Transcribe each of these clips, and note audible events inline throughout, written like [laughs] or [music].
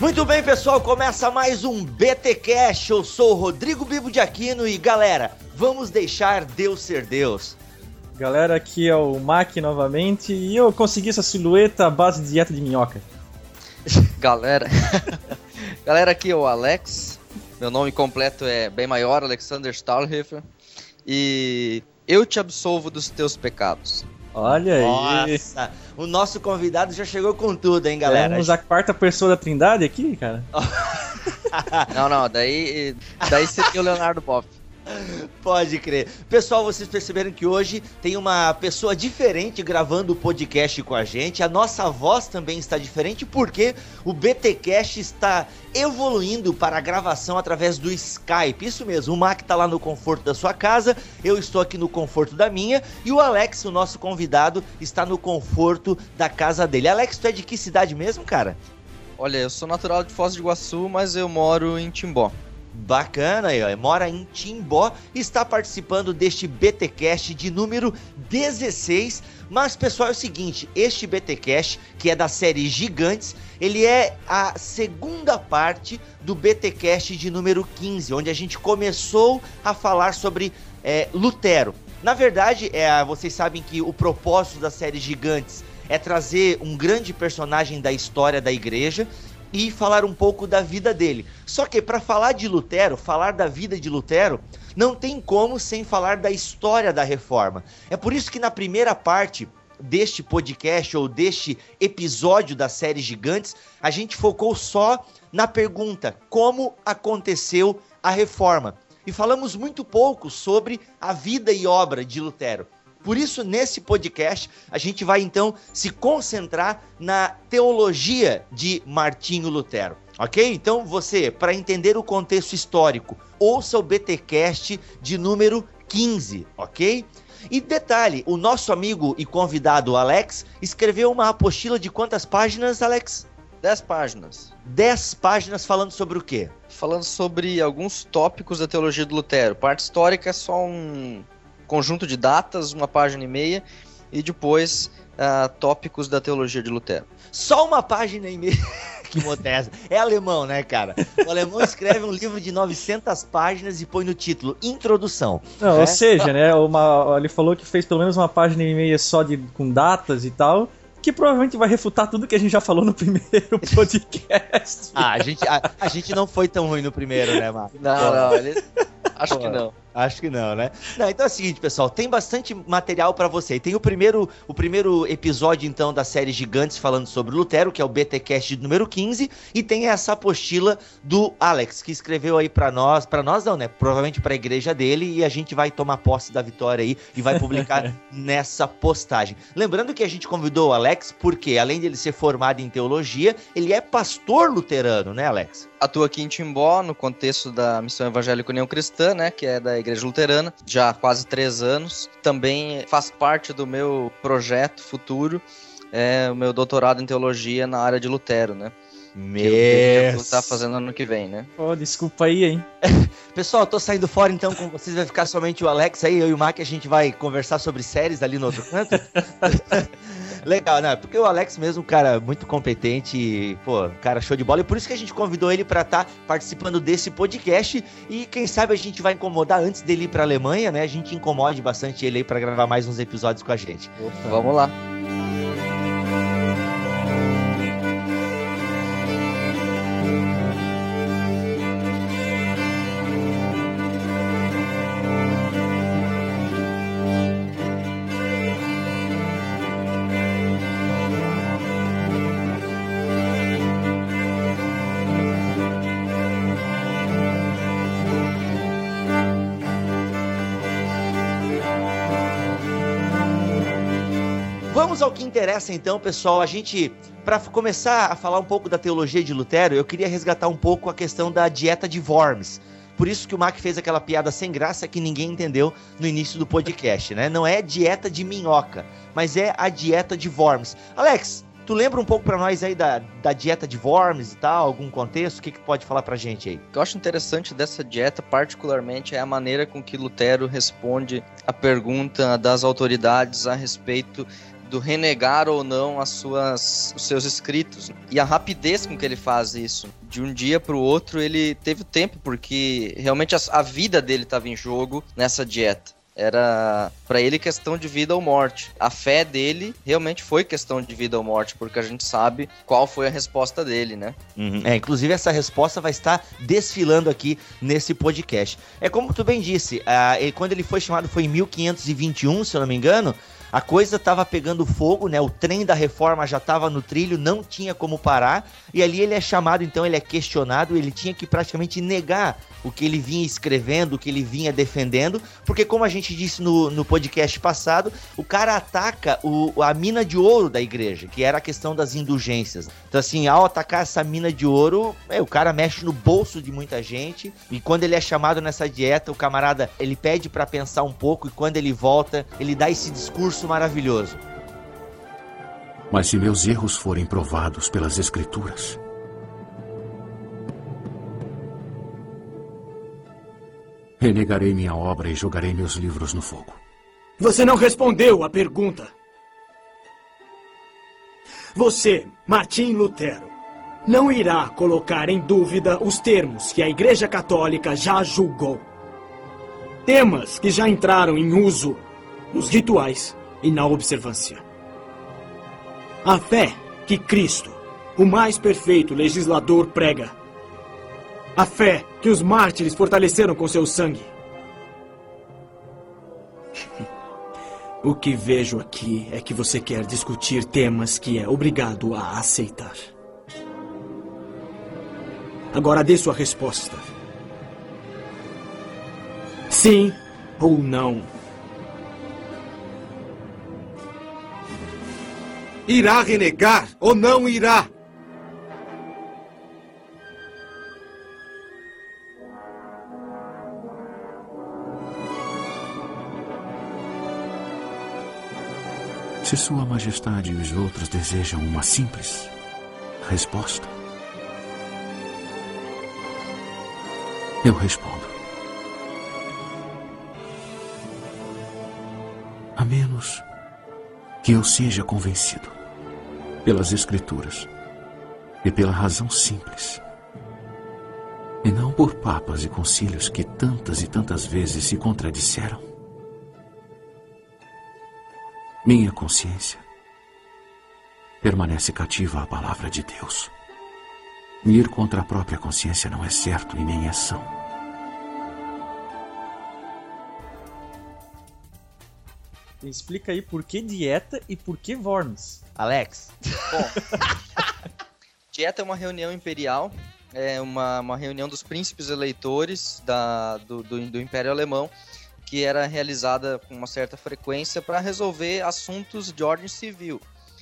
Muito bem, pessoal, começa mais um BT Cash. Eu sou o Rodrigo Bibo de Aquino e galera, vamos deixar Deus ser Deus. Galera, aqui é o Mac novamente e eu consegui essa silhueta à base de dieta de minhoca. [laughs] Galera, [laughs] galera, aqui é o Alex. Meu nome completo é bem maior, Alexander Stahlhofer. E eu te absolvo dos teus pecados. Olha aí. Nossa, o nosso convidado já chegou com tudo, hein, galera? Temos a quarta pessoa da Trindade aqui, cara. [laughs] Não, não, daí, daí seria o Leonardo Boff. Pode crer. Pessoal, vocês perceberam que hoje tem uma pessoa diferente gravando o podcast com a gente. A nossa voz também está diferente porque o BTcast está evoluindo para a gravação através do Skype. Isso mesmo, o Mac está lá no conforto da sua casa, eu estou aqui no conforto da minha e o Alex, o nosso convidado, está no conforto da casa dele. Alex, tu é de que cidade mesmo, cara? Olha, eu sou natural de Foz do Iguaçu, mas eu moro em Timbó. Bacana ó. Mora em Timbó e está participando deste BTcast de número 16. Mas, pessoal, é o seguinte: este BTcast, que é da série Gigantes, ele é a segunda parte do BTcast de número 15, onde a gente começou a falar sobre é, Lutero. Na verdade, é, vocês sabem que o propósito da série Gigantes é trazer um grande personagem da história da igreja e falar um pouco da vida dele. Só que para falar de Lutero, falar da vida de Lutero, não tem como sem falar da história da reforma. É por isso que na primeira parte deste podcast ou deste episódio da série Gigantes, a gente focou só na pergunta: como aconteceu a reforma? E falamos muito pouco sobre a vida e obra de Lutero. Por isso, nesse podcast, a gente vai então se concentrar na teologia de Martinho Lutero. Ok? Então, você, para entender o contexto histórico, ouça o BTcast de número 15, ok? E detalhe, o nosso amigo e convidado Alex escreveu uma apostila de quantas páginas, Alex? Dez páginas. Dez páginas falando sobre o quê? Falando sobre alguns tópicos da teologia do Lutero. Parte histórica é só um conjunto de datas, uma página e meia, e depois uh, tópicos da teologia de Lutero. Só uma página e meia. [laughs] que modesta. É alemão, né, cara? O alemão escreve um livro de 900 páginas e põe no título Introdução. Não, né? Ou seja, né, uma, ele falou que fez pelo menos uma página e meia só de, com datas e tal que provavelmente vai refutar tudo que a gente já falou no [laughs] primeiro podcast. ah, a gente, a, a, gente não foi tão ruim no primeiro, né, Marco? Não, não, ele... acho Pô. que não. Acho que não, né? Não, então é o seguinte, pessoal, tem bastante material para você. Tem o primeiro, o primeiro episódio, então, da série Gigantes falando sobre Lutero, que é o BTcast número 15, e tem essa apostila do Alex, que escreveu aí para nós, para nós não, né? Provavelmente para a igreja dele, e a gente vai tomar posse da vitória aí e vai publicar [laughs] nessa postagem. Lembrando que a gente convidou o Alex porque, além de ele ser formado em teologia, ele é pastor luterano, né, Alex? Atua aqui em Timbó, no contexto da Missão Evangélica União Cristã, né, que é da Igreja Luterana, já há quase três anos. Também faz parte do meu projeto futuro, é, o meu doutorado em teologia na área de Lutero, né? Eu tá fazendo ano que vem, né? Pô, oh, desculpa aí, hein? [laughs] Pessoal, eu tô saindo fora então com vocês, vai ficar somente o Alex aí, eu e o Mac, a gente vai conversar sobre séries ali no outro canto. [laughs] Legal, né? Porque o Alex mesmo, cara, muito competente, e, pô, cara, show de bola. E por isso que a gente convidou ele para estar tá participando desse podcast. E quem sabe a gente vai incomodar antes dele ir pra Alemanha, né? A gente incomode bastante ele aí pra gravar mais uns episódios com a gente. Opa. Vamos lá. Interessa então, pessoal. A gente, para começar a falar um pouco da teologia de Lutero, eu queria resgatar um pouco a questão da dieta de Worms. Por isso que o Mac fez aquela piada sem graça que ninguém entendeu no início do podcast, né? Não é dieta de minhoca, mas é a dieta de Worms. Alex, tu lembra um pouco para nós aí da, da dieta de Worms e tal, algum contexto? O que, que pode falar pra gente aí? O que eu acho interessante dessa dieta, particularmente, é a maneira com que Lutero responde a pergunta das autoridades a respeito do renegar ou não as suas, os seus escritos. E a rapidez com que ele faz isso. De um dia para o outro, ele teve tempo, porque realmente a, a vida dele estava em jogo nessa dieta. Era para ele questão de vida ou morte. A fé dele realmente foi questão de vida ou morte, porque a gente sabe qual foi a resposta dele, né? Uhum. É, inclusive essa resposta vai estar desfilando aqui nesse podcast. É como tu bem disse, uh, ele, quando ele foi chamado foi em 1521, se eu não me engano a coisa estava pegando fogo, né? O trem da reforma já estava no trilho, não tinha como parar. E ali ele é chamado, então ele é questionado, ele tinha que praticamente negar o que ele vinha escrevendo, o que ele vinha defendendo, porque como a gente disse no, no podcast passado, o cara ataca o, a mina de ouro da igreja, que era a questão das indulgências. Então assim, ao atacar essa mina de ouro, é, o cara mexe no bolso de muita gente, e quando ele é chamado nessa dieta, o camarada, ele pede para pensar um pouco, e quando ele volta, ele dá esse discurso maravilhoso. Mas se meus erros forem provados pelas escrituras, Renegarei minha obra e jogarei meus livros no fogo. Você não respondeu à pergunta. Você, Martim Lutero, não irá colocar em dúvida os termos que a Igreja Católica já julgou. Temas que já entraram em uso nos rituais e na observância. A fé que Cristo, o mais perfeito legislador, prega a fé que os mártires fortaleceram com seu sangue. [laughs] O que vejo aqui é que você quer discutir temas que é obrigado a aceitar. Agora dê sua resposta. Sim ou não? Irá renegar ou não irá? Se Sua Majestade e os outros desejam uma simples resposta, eu respondo. A menos que eu seja convencido pelas Escrituras e pela razão simples, e não por papas e concílios que tantas e tantas vezes se contradisseram. Minha consciência permanece cativa à palavra de Deus. Ir contra a própria consciência não é certo e nem é são. Explica aí por que dieta e por que Worms. Alex. Bom, [laughs] dieta é uma reunião imperial, é uma, uma reunião dos príncipes eleitores da, do, do, do Império Alemão que era realizada com uma certa frequência para resolver assuntos de ordem civil.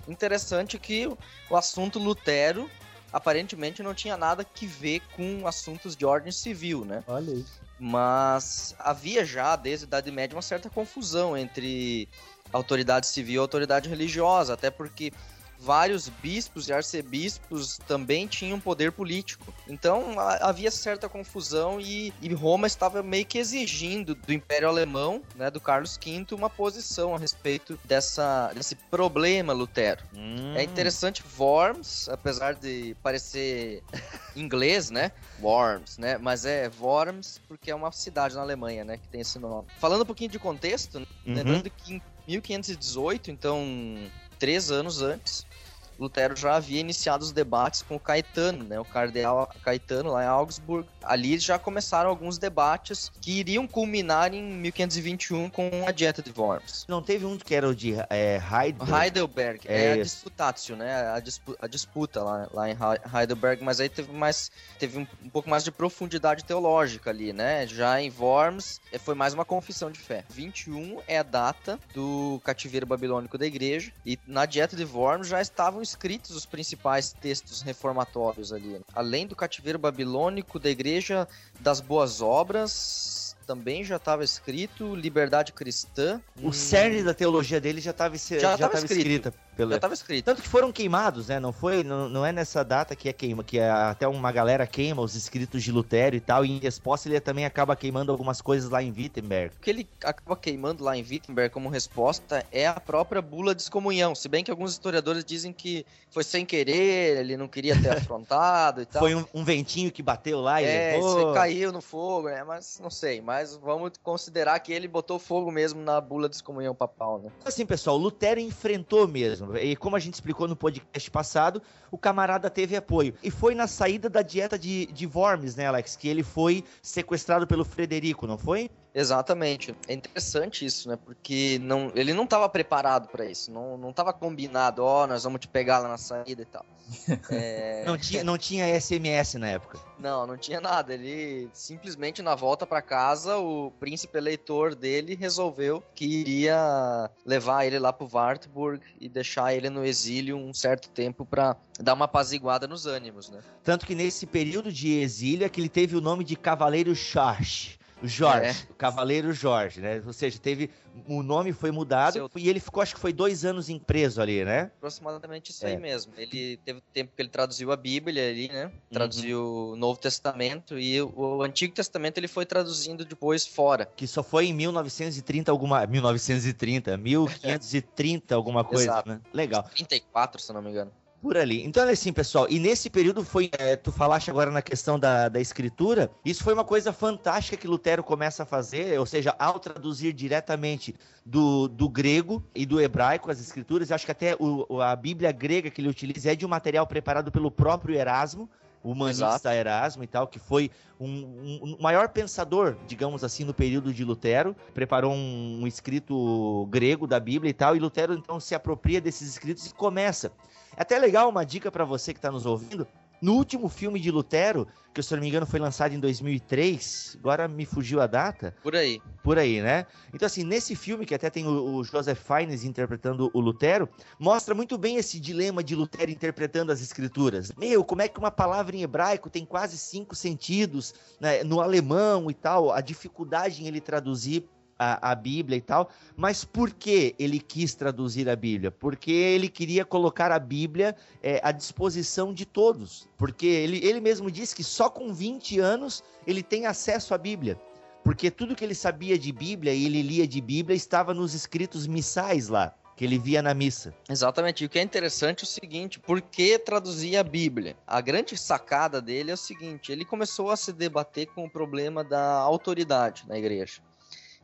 Interessante que o assunto Lutero aparentemente não tinha nada que ver com assuntos de ordem civil, né? Olha aí. Mas havia já, desde a Idade Média, uma certa confusão entre autoridade civil e autoridade religiosa, até porque vários bispos e arcebispos também tinham poder político. Então havia certa confusão e, e, Roma estava meio que exigindo do Império Alemão, né, do Carlos V, uma posição a respeito dessa, desse problema Lutero. Hum. É interessante, Worms, apesar de parecer [laughs] inglês, né? Worms, né? Mas é Worms porque é uma cidade na Alemanha, né, que tem esse nome. Falando um pouquinho de contexto, uhum. lembrando que em 1518, então três anos antes, Lutero já havia iniciado os debates com o Caetano, né, o cardeal Caetano lá em Augsburg. Ali já começaram alguns debates que iriam culminar em 1521 com a dieta de Worms. Não teve um que era o de é, Heidelberg? Heidelberg, é, é a disputatio, né, a, dispu a disputa lá, lá, em Heidelberg, mas aí teve mais, teve um, um, pouco mais de profundidade teológica ali, né, já em Worms é, foi mais uma confissão de fé. 21 é a data do cativeiro babilônico da igreja e na dieta de Worms já estavam escritos os principais textos reformatórios ali. Além do cativeiro babilônico, da Igreja das Boas Obras, também já estava escrito, liberdade cristã. O hum... cerne da teologia dele já estava já já escrita. Já tava escrito. Tanto que foram queimados, né? Não foi, não, não é nessa data que é queima, que é até uma galera queima os escritos de Lutero e tal, e em resposta ele também acaba queimando algumas coisas lá em Wittenberg. O que ele acaba queimando lá em Wittenberg como resposta é a própria bula de excomunhão, se bem que alguns historiadores dizem que foi sem querer, ele não queria ter [laughs] afrontado e tal. Foi um, um ventinho que bateu lá e é, levou. isso caiu no fogo, né? Mas não sei, mas vamos considerar que ele botou fogo mesmo na bula de excomunhão papal, né? Assim, pessoal, Lutero enfrentou mesmo. E como a gente explicou no podcast passado, o camarada teve apoio. E foi na saída da dieta de, de Worms, né, Alex? Que ele foi sequestrado pelo Frederico, não foi? Exatamente. É interessante isso, né? Porque não, ele não estava preparado para isso. Não, não tava combinado, ó, oh, nós vamos te pegar lá na saída e tal. [laughs] É... não, tinha, não tinha SMS na época. Não, não tinha nada. Ele simplesmente na volta para casa, o príncipe eleitor dele resolveu que iria levar ele lá pro Wartburg e deixar ele no exílio um certo tempo para dar uma apaziguada nos ânimos, né? Tanto que nesse período de exílio é que ele teve o nome de Cavaleiro Charge. Jorge, é. o Cavaleiro Jorge, né? Ou seja, teve. O nome foi mudado Seu... e ele ficou, acho que foi dois anos em preso ali, né? Aproximadamente isso é. aí mesmo. Ele teve tempo que ele traduziu a Bíblia ali, né? Traduziu uhum. o Novo Testamento e o, o, Antigo Testamento ele foi traduzindo depois fora. Que só foi em 1930 alguma. 1930, 1530 alguma coisa, Exato. né? Legal. 34, se não me engano. Por ali. Então, é assim, pessoal, e nesse período foi. É, tu falaste agora na questão da, da escritura, isso foi uma coisa fantástica que Lutero começa a fazer, ou seja, ao traduzir diretamente do, do grego e do hebraico as escrituras, acho que até o, a Bíblia grega que ele utiliza é de um material preparado pelo próprio Erasmo o humanista Exato. Erasmo e tal, que foi um, um, um, maior pensador, digamos assim, no período de Lutero, preparou um, um, escrito grego da Bíblia e tal, e Lutero então se apropria desses escritos e começa é até legal uma dica para você que está nos ouvindo. No último filme de Lutero, que se eu não me engano foi lançado em 2003, agora me fugiu a data. Por aí. Por aí, né? Então, assim, nesse filme, que até tem o, o Joseph Fiennes interpretando o Lutero, mostra muito bem esse dilema de Lutero interpretando as escrituras. Meu, como é que uma palavra em hebraico tem quase cinco sentidos né, no alemão e tal, a dificuldade em ele traduzir a, a, Bíblia e tal, mas por que ele quis traduzir a Bíblia? Porque ele queria colocar a Bíblia é, à disposição de todos. Porque ele, ele mesmo disse que só com 20 anos ele tem acesso à Bíblia. Porque tudo que ele sabia de Bíblia e ele lia de Bíblia estava nos escritos missais lá que ele via na missa. Exatamente. E o que é interessante é o seguinte: por que traduzir a Bíblia? A grande sacada dele é o seguinte: ele começou a se debater com o problema da autoridade na igreja.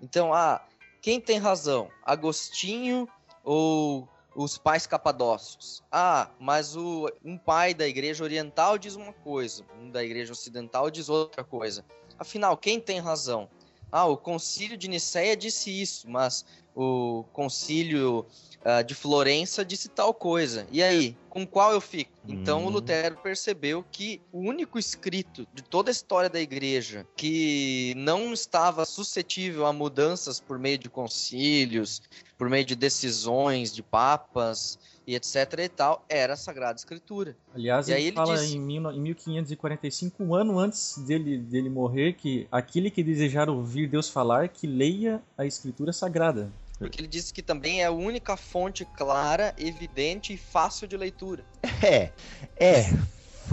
Então, ah, quem tem razão? Agostinho ou os pais capadócios? Ah, mas o, um pai da igreja oriental diz uma coisa, um da igreja ocidental diz outra coisa. Afinal, quem tem razão? Ah, o concílio de Nicéia disse isso, mas o concílio uh, de Florença disse tal coisa. E aí, com qual eu fico? Então o uhum. Lutero percebeu que o único escrito de toda a história da igreja que não estava suscetível a mudanças por meio de concílios, por meio de decisões de papas e etc e tal, era a Sagrada Escritura. Aliás, e ele, ele fala disse... em 1545, um ano antes dele, dele morrer, que aquele que desejar ouvir Deus falar, que leia a Escritura Sagrada. Porque ele disse que também é a única fonte clara, evidente e fácil de leitura. É, é.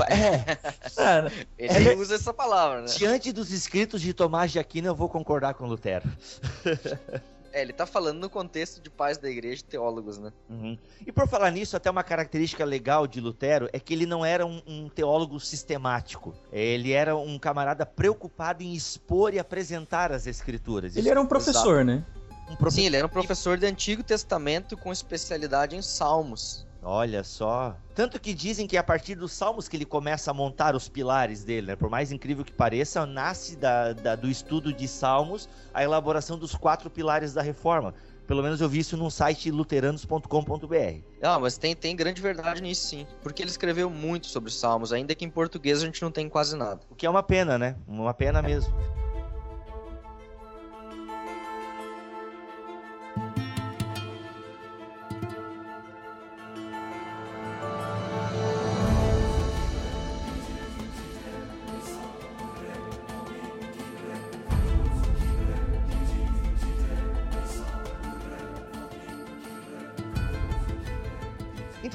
É. ele é, usa essa palavra, né? Diante dos escritos de Tomás de Aquino, eu vou concordar com Lutero. É, ele tá falando no contexto de pais da igreja e teólogos, né? Uhum. E por falar nisso, até uma característica legal de Lutero é que ele não era um, um, teólogo sistemático. Ele era um camarada preocupado em expor e apresentar as escrituras. Ele Isso, era um professor, exato. né? Um profe... Sim, ele era um professor de Antigo Testamento com especialidade em Salmos. Olha só. Tanto que dizem que é a partir dos salmos que ele começa a montar os pilares dele, né? Por mais incrível que pareça, nasce da, da, do estudo de salmos a elaboração dos quatro pilares da reforma. Pelo menos eu vi isso no site luteranos.com.br. Ah, mas tem, tem grande verdade nisso sim. Porque ele escreveu muito sobre salmos, ainda que em português a gente não tem quase nada. O que é uma pena, né? Uma pena mesmo.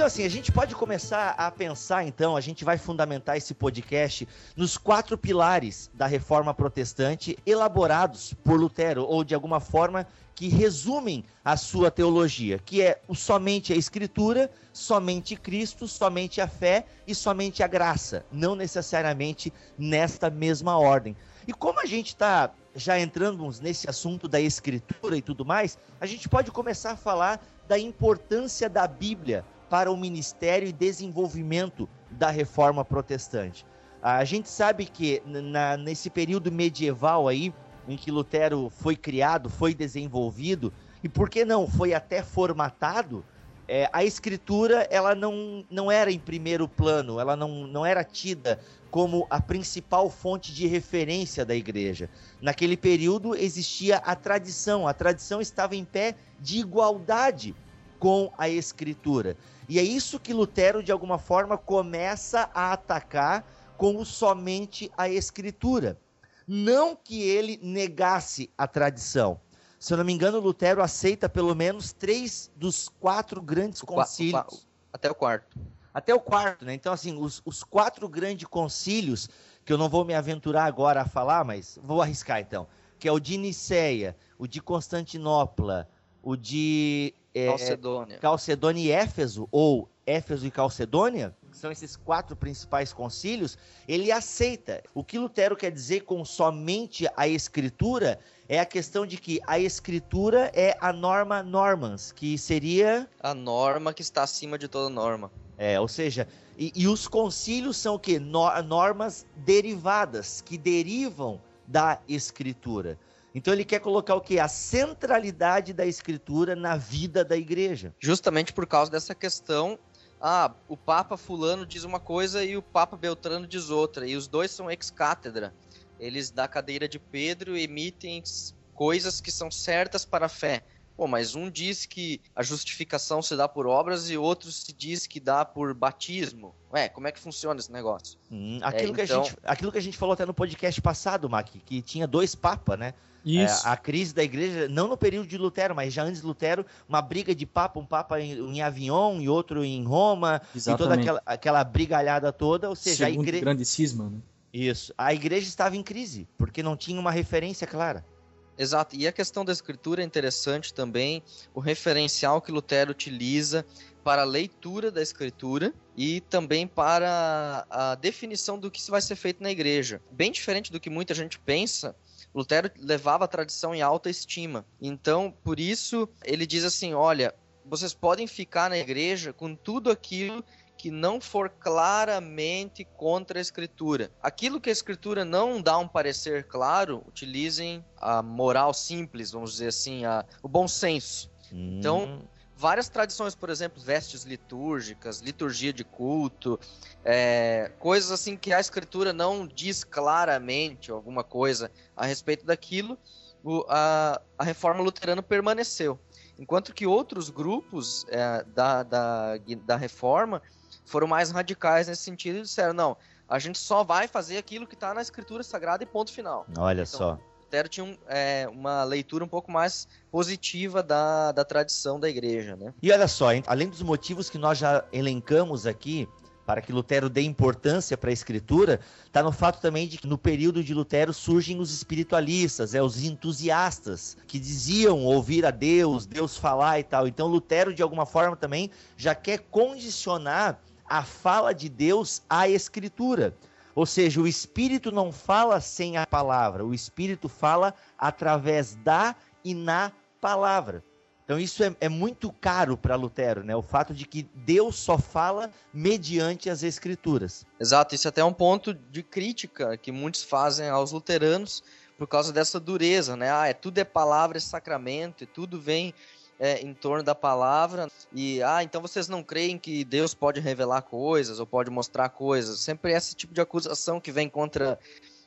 Então, assim, a gente pode começar a pensar, então, a gente vai fundamentar esse podcast nos quatro pilares da reforma protestante elaborados por Lutero, ou de alguma forma que resumem a sua teologia, que é somente a Escritura, somente Cristo, somente a fé e somente a graça, não necessariamente nesta mesma ordem. E como a gente está já entrando nesse assunto da Escritura e tudo mais, a gente pode começar a falar da importância da Bíblia para o ministério e desenvolvimento da reforma protestante. A gente sabe que na, nesse período medieval aí, em que Lutero foi criado, foi desenvolvido, e por que não, foi até formatado, é, a escritura ela não, não era em primeiro plano, ela não, não era tida como a principal fonte de referência da igreja. Naquele período existia a tradição, a tradição estava em pé de igualdade com a escritura. E é isso que Lutero, de alguma forma, começa a atacar como somente a escritura. Não que ele negasse a tradição. Se eu não me engano, Lutero aceita pelo menos três dos quatro grandes o concílios. O, até o quarto. Até o quarto, né? Então, assim, os, os quatro grandes concílios, que eu não vou me aventurar agora a falar, mas vou arriscar então. Que é o de Niceia, o de Constantinopla, o de é, Calcedônia. Calcedônia e Éfeso, ou Éfeso e Calcedônia, que são esses quatro principais concílios, ele aceita. O que Lutero quer dizer com somente a escritura é a questão de que a escritura é a norma normans, que seria a norma que está acima de toda norma. É, ou seja, e, e os concílios são o que? normas derivadas, que derivam da escritura. Então ele quer colocar o que? A centralidade da escritura na vida da igreja. Justamente por causa dessa questão ah, o Papa Fulano diz uma coisa e o Papa Beltrano diz outra, e os dois são ex-cátedra. Eles, da cadeira de Pedro, emitem coisas que são certas para a fé. Pô, mas um diz que a justificação se dá por obras e outro se diz que dá por batismo. Ué, como é que funciona esse negócio? Hum, aquilo, é, que então... a gente, aquilo que a gente falou até no podcast passado, Mac, que tinha dois papas, né? Isso. É, a crise da igreja, não no período de Lutero, mas já antes de Lutero, uma briga de papa, um papa em, em Avignon e outro em Roma, Exatamente. e toda aquela, aquela brigalhada toda, ou seja, Segundo a igreja... grande cisma, né? Isso. A igreja estava em crise, porque não tinha uma referência clara. Exato, e a questão da escritura é interessante também, o referencial que Lutero utiliza para a leitura da escritura e também para a definição do que vai ser feito na igreja. Bem diferente do que muita gente pensa, Lutero levava a tradição em alta estima. Então, por isso, ele diz assim: olha, vocês podem ficar na igreja com tudo aquilo que não for claramente contra a escritura. Aquilo que a escritura não dá um parecer claro, utilizem a moral simples, vamos dizer assim, a, o bom senso. Hum. Então, várias tradições, por exemplo, vestes litúrgicas, liturgia de culto, é, coisas assim que a escritura não diz claramente alguma coisa a respeito daquilo, o, a, a reforma luterana permaneceu. Enquanto que outros grupos é, da, da, da reforma foram mais radicais nesse sentido e disseram: não, a gente só vai fazer aquilo que está na Escritura Sagrada e ponto final. Olha então, só. Lutero tinha um, é, uma leitura um pouco mais positiva da, da tradição da igreja, né? E olha só, além dos motivos que nós já elencamos aqui, para que Lutero dê importância para a escritura, está no fato também de que no período de Lutero surgem os espiritualistas, é, os entusiastas, que diziam ouvir a Deus, Deus falar e tal. Então Lutero, de alguma forma, também já quer condicionar a fala de Deus à Escritura. Ou seja, o Espírito não fala sem a palavra, o Espírito fala através da e na palavra. Então isso é, é muito caro para Lutero, né? O fato de que Deus só fala mediante as Escrituras. Exato, isso é até é um ponto de crítica que muitos fazem aos luteranos por causa dessa dureza, né? Ah, é, tudo é palavra, é sacramento, e tudo vem é, em torno da palavra e ah, então vocês não creem que Deus pode revelar coisas ou pode mostrar coisas. Sempre esse tipo de acusação que vem contra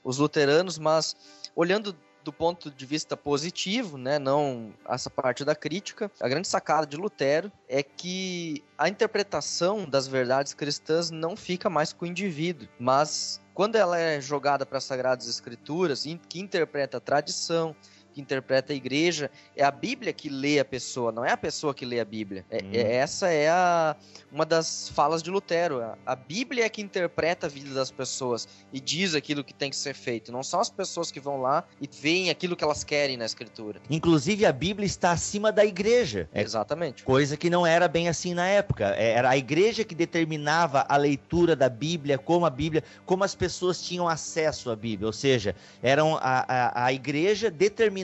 os luteranos, mas olhando do ponto de vista positivo, né, não essa parte da crítica, a grande sacada de Lutero é que a interpretação das verdades cristãs não fica mais com o indivíduo, mas quando ela é jogada para as sagradas escrituras, que interpreta a tradição, que interpreta a igreja, é a Bíblia que lê a pessoa, não é a pessoa que lê a Bíblia. É, Hum. é- essa é a, uma das falas de Lutero. A, a Bíblia é que interpreta a vida das pessoas e diz aquilo que tem que ser feito. Não são as pessoas que vão lá e veem aquilo que elas querem na escritura. Inclusive, a Bíblia está acima da igreja. É Exatamente. Coisa que não era bem assim na época. É, Era a igreja que determinava a leitura da Bíblia, como a Bíblia, como as pessoas tinham acesso à Bíblia. Ou seja, eram a, a, a igreja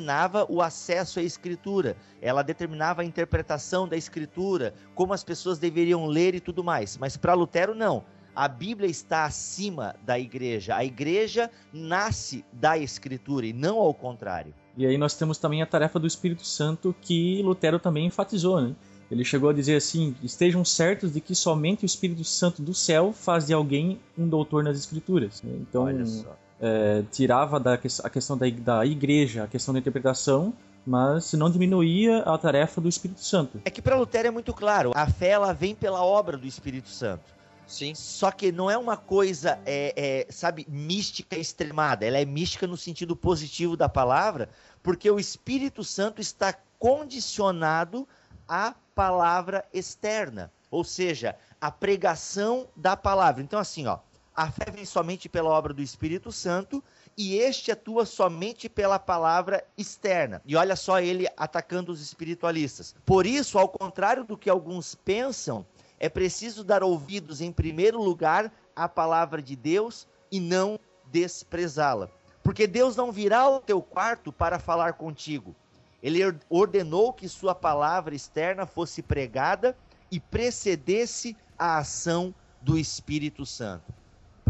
determinava o acesso à Escritura. Ela determinava a interpretação da Escritura, como as pessoas deveriam ler e tudo mais. Mas para Lutero, não. A Bíblia está acima da igreja. A igreja nasce da Escritura e não ao contrário. E aí nós temos também a tarefa do Espírito Santo que Lutero também enfatizou, né? Ele chegou a dizer assim: estejam certos de que somente o Espírito Santo do céu faz de alguém um doutor nas Escrituras. Então, Olha só. É, tirava da, que- a questão da, da igreja, a questão da interpretação, mas não diminuía a tarefa do Espírito Santo. É que para Lutero é muito claro, a fé ela vem pela obra do Espírito Santo. Sim. Só que não é uma coisa, é, é, sabe, mística extremada. Ela é mística no sentido positivo da palavra, porque o Espírito Santo está condicionado à palavra externa, ou seja, a pregação da palavra. Então, assim, ó, a fé vem somente pela obra do Espírito Santo e este atua somente pela palavra externa. E olha só ele atacando os espiritualistas. Por isso, ao contrário do que alguns pensam, é preciso dar ouvidos, em primeiro lugar, à palavra de Deus e não desprezá-la. Porque Deus não virá ao teu quarto para falar contigo. Ele or- ordenou que sua palavra externa fosse pregada e precedesse a ação do Espírito Santo.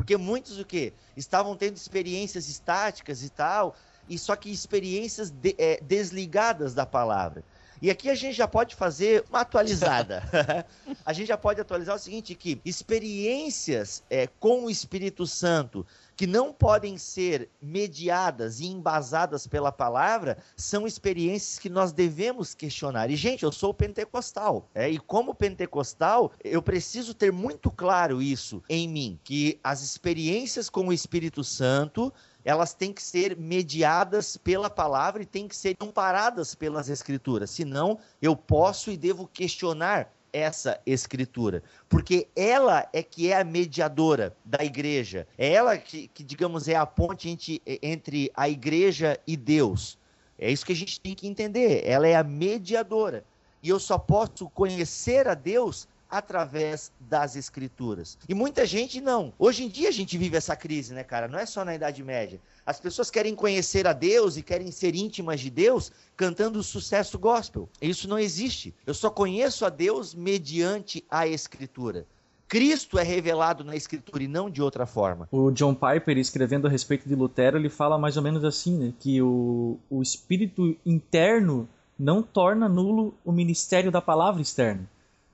Porque muitos o que estavam tendo experiências estáticas e tal, e só que experiências de- eh, desligadas da palavra. E aqui a gente já pode fazer uma atualizada. [laughs] a gente já pode atualizar o seguinte que experiências eh, com o Espírito Santo que não podem ser mediadas e embasadas pela palavra são experiências que nós devemos questionar. E, gente, eu sou pentecostal. é, e como pentecostal, eu preciso ter muito claro isso em mim: que as experiências com o Espírito Santo elas têm que ser mediadas pela palavra e têm que ser amparadas pelas escrituras. Senão, eu posso e devo questionar essa escritura, porque ela é que é a mediadora da igreja, é ela que, que digamos, é a ponte entre, entre a igreja e Deus. É isso que a gente tem que entender, ela é a mediadora. E eu só posso conhecer a Deus através das escrituras. E muita gente não. Hoje em dia a gente vive essa crise, né, cara? Não é só na Idade Média. As pessoas querem conhecer a Deus e querem ser íntimas de Deus cantando o sucesso gospel. Isso não existe. Eu só conheço a Deus mediante a escritura. Cristo é revelado na escritura e não de outra forma. O John Piper, escrevendo a respeito de Lutero, ele fala mais ou menos assim, né, que o, o espírito interno não torna nulo o ministério da palavra externa.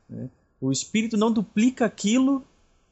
né? O espírito não duplica aquilo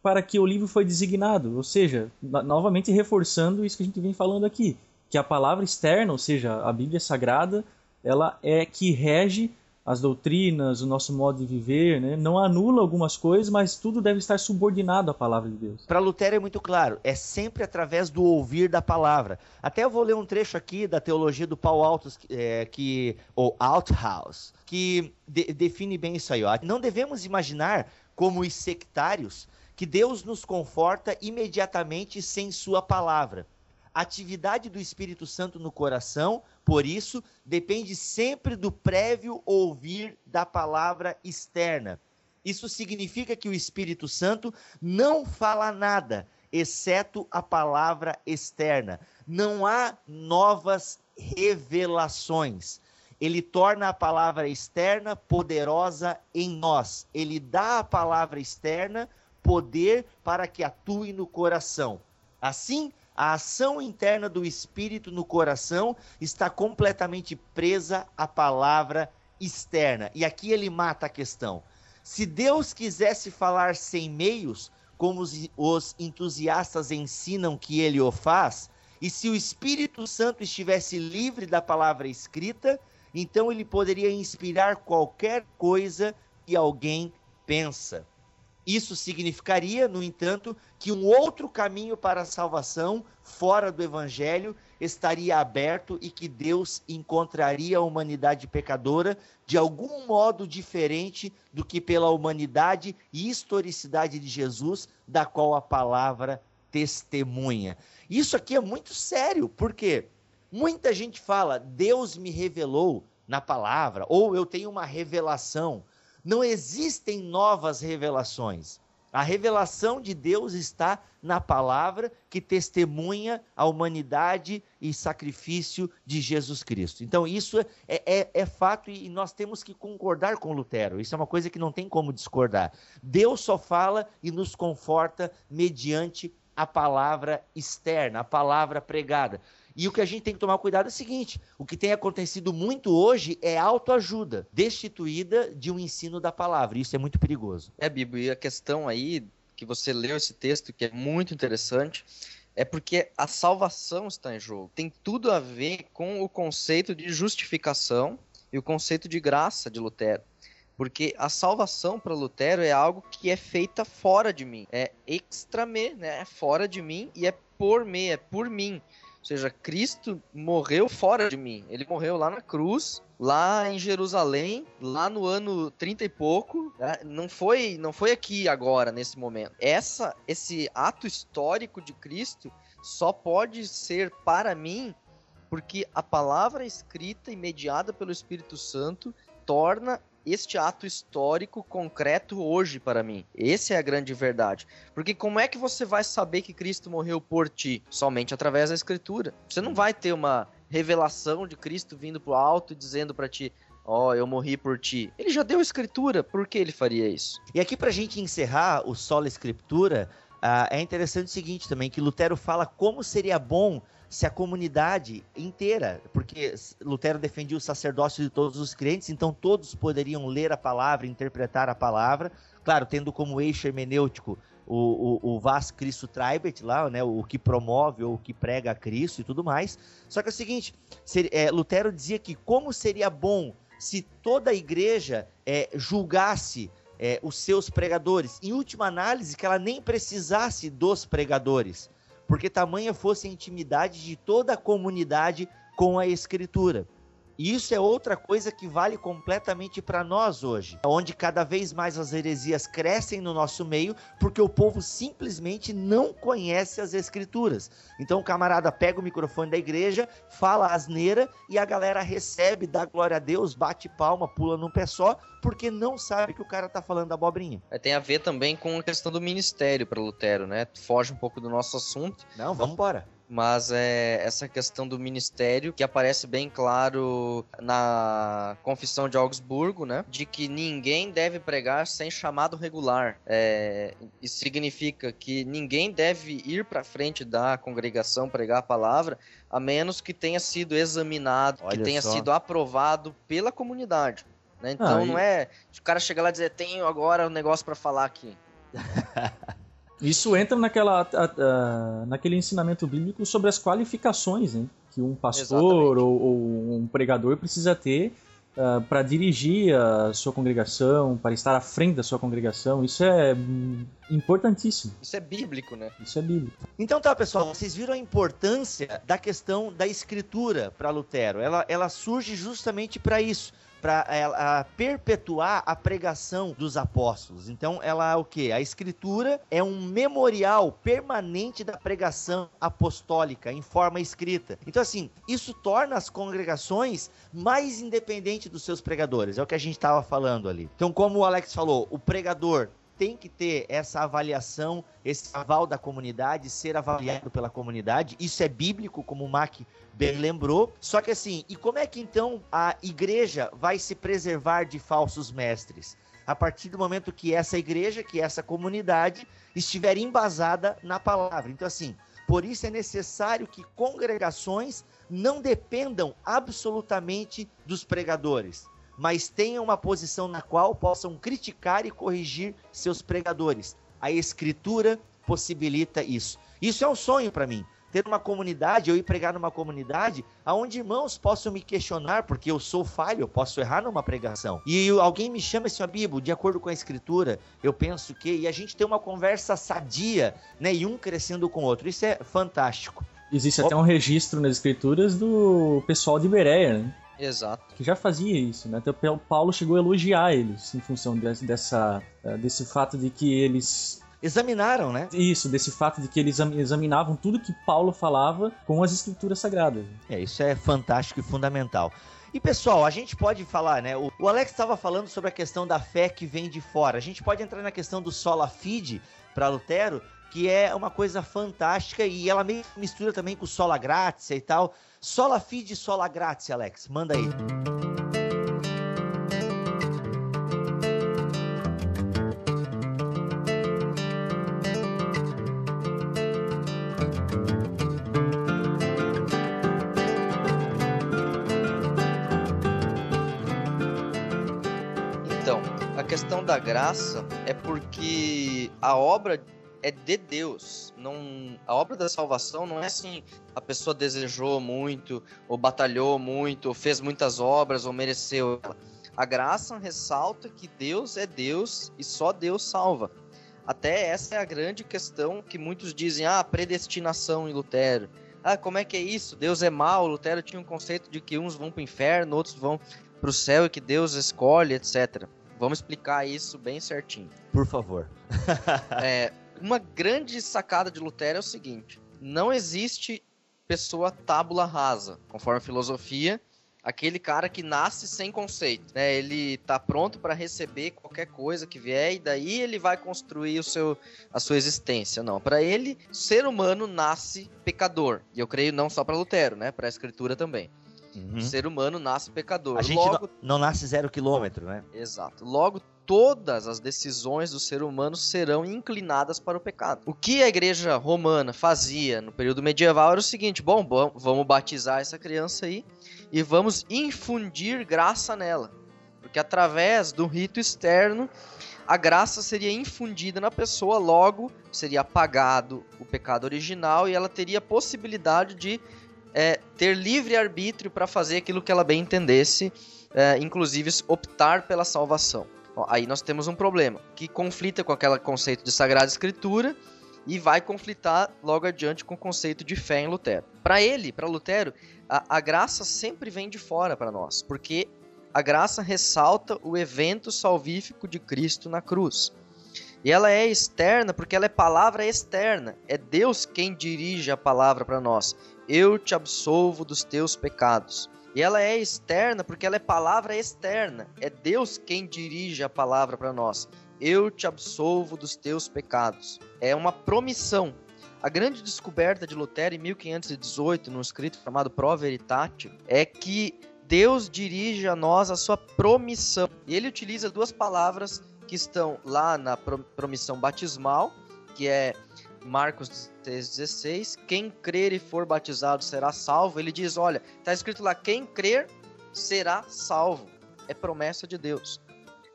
para que o livro foi designado, ou seja, no- novamente reforçando isso que a gente vem falando aqui, que a palavra externa, ou seja, a Bíblia Sagrada, ela é que rege as doutrinas, o nosso modo de viver, né? não anula algumas coisas, mas tudo deve estar subordinado à palavra de Deus. Para Lutero é muito claro, é sempre através do ouvir da palavra. Até eu vou ler um trecho aqui da teologia do Paul Altos, é, que ou Althaus, que de- define bem isso aí. Ó. Não devemos imaginar como os sectários que Deus nos conforta imediatamente sem sua palavra. Atividade do Espírito Santo no coração, por isso, depende sempre do prévio ouvir da palavra externa. Isso significa que o Espírito Santo não fala nada, exceto a palavra externa. Não há novas revelações. Ele torna a palavra externa poderosa em nós. Ele dá à palavra externa poder para que atue no coração. Assim, a ação interna do Espírito no coração está completamente presa à palavra externa. E aqui ele mata a questão. Se Deus quisesse falar sem meios, como os, entusiastas ensinam que ele o faz, e se o Espírito Santo estivesse livre da palavra escrita, então ele poderia inspirar qualquer coisa que alguém pensa. Isso significaria, no entanto, que um outro caminho para a salvação, fora do evangelho, estaria aberto e que Deus encontraria a humanidade pecadora de algum modo diferente do que pela humanidade e historicidade de Jesus, da qual a palavra testemunha. Isso aqui é muito sério, porque muita gente fala, Deus me revelou na palavra, ou eu tenho uma revelação. Não existem novas revelações. A revelação de Deus está na palavra que testemunha a humanidade e sacrifício de Jesus Cristo. Então, isso é, é, é, fato e nós temos que concordar com Lutero. Isso é uma coisa que não tem como discordar. Deus só fala e nos conforta mediante a palavra externa, a palavra pregada. E o que a gente tem que tomar cuidado é o seguinte: o que tem acontecido muito hoje é autoajuda, destituída de um ensino da palavra. Isso é muito perigoso. É, Bíblia, e a questão aí que você leu esse texto, que é muito interessante, é porque a salvação está em jogo. Tem tudo a ver com o conceito de justificação e o conceito de graça de Lutero. Porque a salvação para Lutero é algo que é feita fora de mim. É extra me, né? É fora de mim e é por me, é por mim. Seja, Cristo morreu fora de mim. Ele morreu lá na cruz, lá em Jerusalém, lá no ano 30 e pouco. Né? Não foi, não foi aqui agora nesse momento. Essa esse ato histórico de Cristo só pode ser para mim porque a palavra escrita e mediada pelo Espírito Santo torna este ato histórico concreto hoje para mim. Essa é a grande verdade. Porque como é que você vai saber que Cristo morreu por ti? Somente através da Escritura. Você não vai ter uma revelação de Cristo vindo pro alto e dizendo para ti, ó, oh, eu morri por ti. Ele já deu escritura, por que ele faria isso? E aqui pra gente encerrar o solo escritura, uh, é interessante o seguinte também, que Lutero fala como seria bom se a comunidade inteira, porque Lutero defendia o sacerdócio de todos os crentes, então todos poderiam ler a palavra, interpretar a palavra, claro, tendo como eixo hermenêutico o, o, o Vas Cristo Tribet lá, né, o que promove ou o que prega Cristo e tudo mais. Só que é o seguinte, ser, é, Lutero dizia que como seria bom se toda a igreja é, julgasse é, os seus pregadores, em última análise, que ela nem precisasse dos pregadores porque tamanha fosse a intimidade de toda a comunidade com a Escritura. E isso é outra coisa que vale completamente para nós hoje, onde cada vez mais as heresias crescem no nosso meio, porque o povo simplesmente não conhece as escrituras. Então o camarada pega o microfone da igreja, fala asneira e a galera recebe, dá glória a Deus, bate palma, pula num pé só, porque não sabe que o cara tá falando abobrinha. É, tem a ver também com a questão do ministério para Lutero, né? Foge um pouco do nosso assunto. Não, vamos embora mas é essa questão do ministério que aparece bem claro na Confissão de Augsburgo, né? De que ninguém deve pregar sem chamado regular. É, isso significa que ninguém deve ir para frente da congregação pregar a palavra, a menos que tenha sido examinado, Olha que tenha só. sido aprovado pela comunidade. Né? Então ah, não é o cara chegar lá e dizer tenho agora um negócio para falar aqui. [laughs] Isso entra naquela, a, a, naquele ensinamento bíblico sobre as qualificações né, que um pastor ou, ou, um pregador precisa ter uh, ah, para dirigir a sua congregação, para estar à frente da sua congregação. Isso é importantíssimo. Isso é bíblico, né? Isso é bíblico. Então tá, pessoal, vocês viram a importância da questão da escritura para Lutero. Ela, ela surge justamente para isso para perpetuar a pregação dos apóstolos. Então, ela o que? A escritura é um memorial permanente da pregação apostólica em forma escrita. Então, assim, isso torna as congregações mais independentes dos seus pregadores. É o que a gente estava falando ali. Então, como o Alex falou, o pregador tem que ter essa avaliação, esse aval da comunidade, ser avaliado pela comunidade. Isso é bíblico, como o Mac bem lembrou. Só que assim, e como é que então a igreja vai se preservar de falsos mestres? A partir do momento que essa igreja, que essa comunidade estiver embasada na palavra. Então assim, por isso é necessário que congregações não dependam absolutamente dos pregadores mas tenham uma posição na qual possam criticar e corrigir seus pregadores. A escritura possibilita isso. Isso é um sonho para mim. ter uma comunidade, eu ir pregar numa comunidade, aonde irmãos possam me questionar, porque eu sou falho, eu posso errar numa pregação. E alguém me chama assim, ó, Bibo, de acordo com a escritura, eu penso que, e a gente tem uma conversa sadia, né, e um crescendo com o outro. Isso é fantástico. Existe até um registro nas escrituras do pessoal de Bereia, né? Exato. Que já fazia isso, né? Até o Paulo chegou a elogiar eles em função desse, dessa, eh, desse fato de que eles examinaram, né? Isso, desse fato de que eles examinavam tudo que Paulo falava com as escrituras sagradas. É, isso é fantástico e fundamental. E pessoal, a gente pode falar, né? O, Alex estava falando sobre a questão da fé que vem de fora. A gente pode entrar na questão do sola fide para Lutero, que é uma coisa fantástica e ela meio mistura também com sola gratia e tal. Sola fide, sola gratia, Alex, manda aí. questão da graça é porque a obra é de Deus. Não, a obra da salvação não é assim, a pessoa desejou muito, ou batalhou muito, ou fez muitas obras, ou mereceu. A graça ressalta que Deus é Deus e só Deus salva. Até essa é a grande questão que muitos dizem: ah, predestinação em Lutero. Ah, como é que é isso? Deus é mau. Lutero tinha um conceito de que uns vão para o inferno, outros vão para o céu e que Deus escolhe, etc. Vamos explicar isso bem certinho. Por favor. é, uma grande sacada de Lutero é o seguinte: não existe pessoa tábula rasa, conforme a filosofia. Aquele cara que nasce sem conceito, né? Ele tá pronto para receber qualquer coisa que vier e daí ele vai construir o seu, a sua existência. Não, para ele, ser humano nasce pecador. E eu creio não só para Lutero, né? Para a escritura também. Uhum. O ser humano nasce pecador. A gente Logo... não, não nasce zero quilômetro, né? Exato. Logo, todas as decisões do ser humano serão inclinadas para o pecado. O que a igreja romana fazia no período medieval era o seguinte: bom, bom vamos batizar essa criança aí e vamos infundir graça nela. Porque através do rito externo, a graça seria infundida na pessoa, logo seria apagado o pecado original e ela teria possibilidade de é, ter livre arbítrio para fazer aquilo que ela bem entendesse, é, inclusive optar pela salvação. aí nós temos um problema que conflita com aquele conceito de Sagrada Escritura e vai conflitar logo adiante com o conceito de fé em Lutero. Para ele, para Lutero, a, a graça sempre vem de fora para nós, porque a graça ressalta o evento salvífico de Cristo na cruz. E ela é externa porque ela é palavra externa. É Deus quem dirige a palavra para nós eu te absolvo dos teus pecados. E ela é externa porque ela é palavra externa. É Deus quem dirige a palavra para nós. Eu te absolvo dos teus pecados. É uma promissão. A grande descoberta de Lutero em 1518, num escrito chamado Pro Veritate, é que Deus dirige a nós a sua promissão. E ele utiliza duas palavras que estão lá na promissão batismal, que é Marcos 16, quem crer e for batizado será salvo. Ele diz: olha, está escrito lá: quem crer será salvo. É promessa de Deus.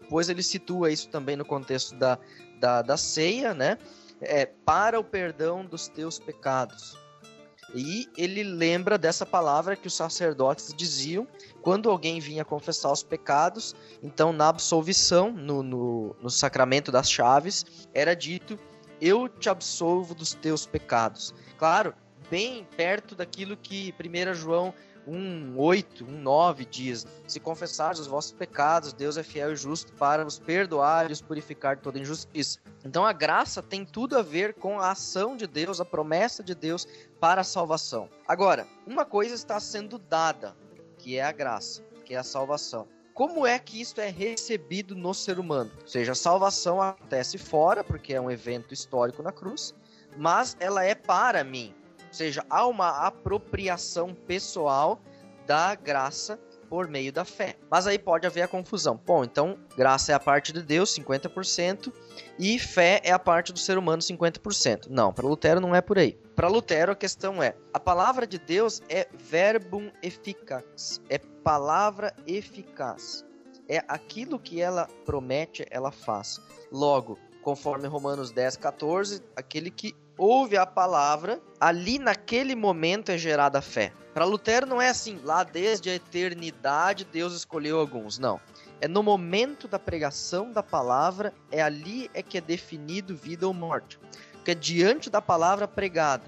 Pois ele situa isso também no contexto da, da, da ceia, né? É, para o perdão dos teus pecados. E ele lembra dessa palavra que os sacerdotes diziam quando alguém vinha confessar os pecados. Então, na absolvição, no, no, no sacramento das chaves, era dito eu te absolvo dos teus pecados. Claro, bem perto daquilo que 1 João 1, 8, 1, 9 diz: Se confessares os vossos pecados, Deus é fiel e justo para os perdoar e os purificar de toda injustiça. Então a graça tem tudo a ver com a ação de Deus, a promessa de Deus para a salvação. Agora, uma coisa está sendo dada, que é a graça, que é a salvação como é que isso é recebido no ser humano? Ou seja, a salvação acontece fora, porque é um evento histórico na cruz, mas ela é para mim. Ou seja, há uma apropriação pessoal da graça por meio da fé. Mas aí pode haver a confusão. Bom, então graça é a parte de Deus, 50%, e fé é a parte do ser humano, 50%. Não, para Lutero não é por aí. Para Lutero a questão é: a palavra de Deus é verbum efficax, é palavra eficaz. É aquilo que ela promete, ela faz. Logo, conforme Romanos 10, 14, aquele que ouve a palavra, ali naquele momento é gerada a fé. Para Lutero não é assim, lá desde a eternidade Deus escolheu alguns, não. É no momento da pregação da palavra, é ali é que é definido vida ou morte. Porque é diante da palavra pregada.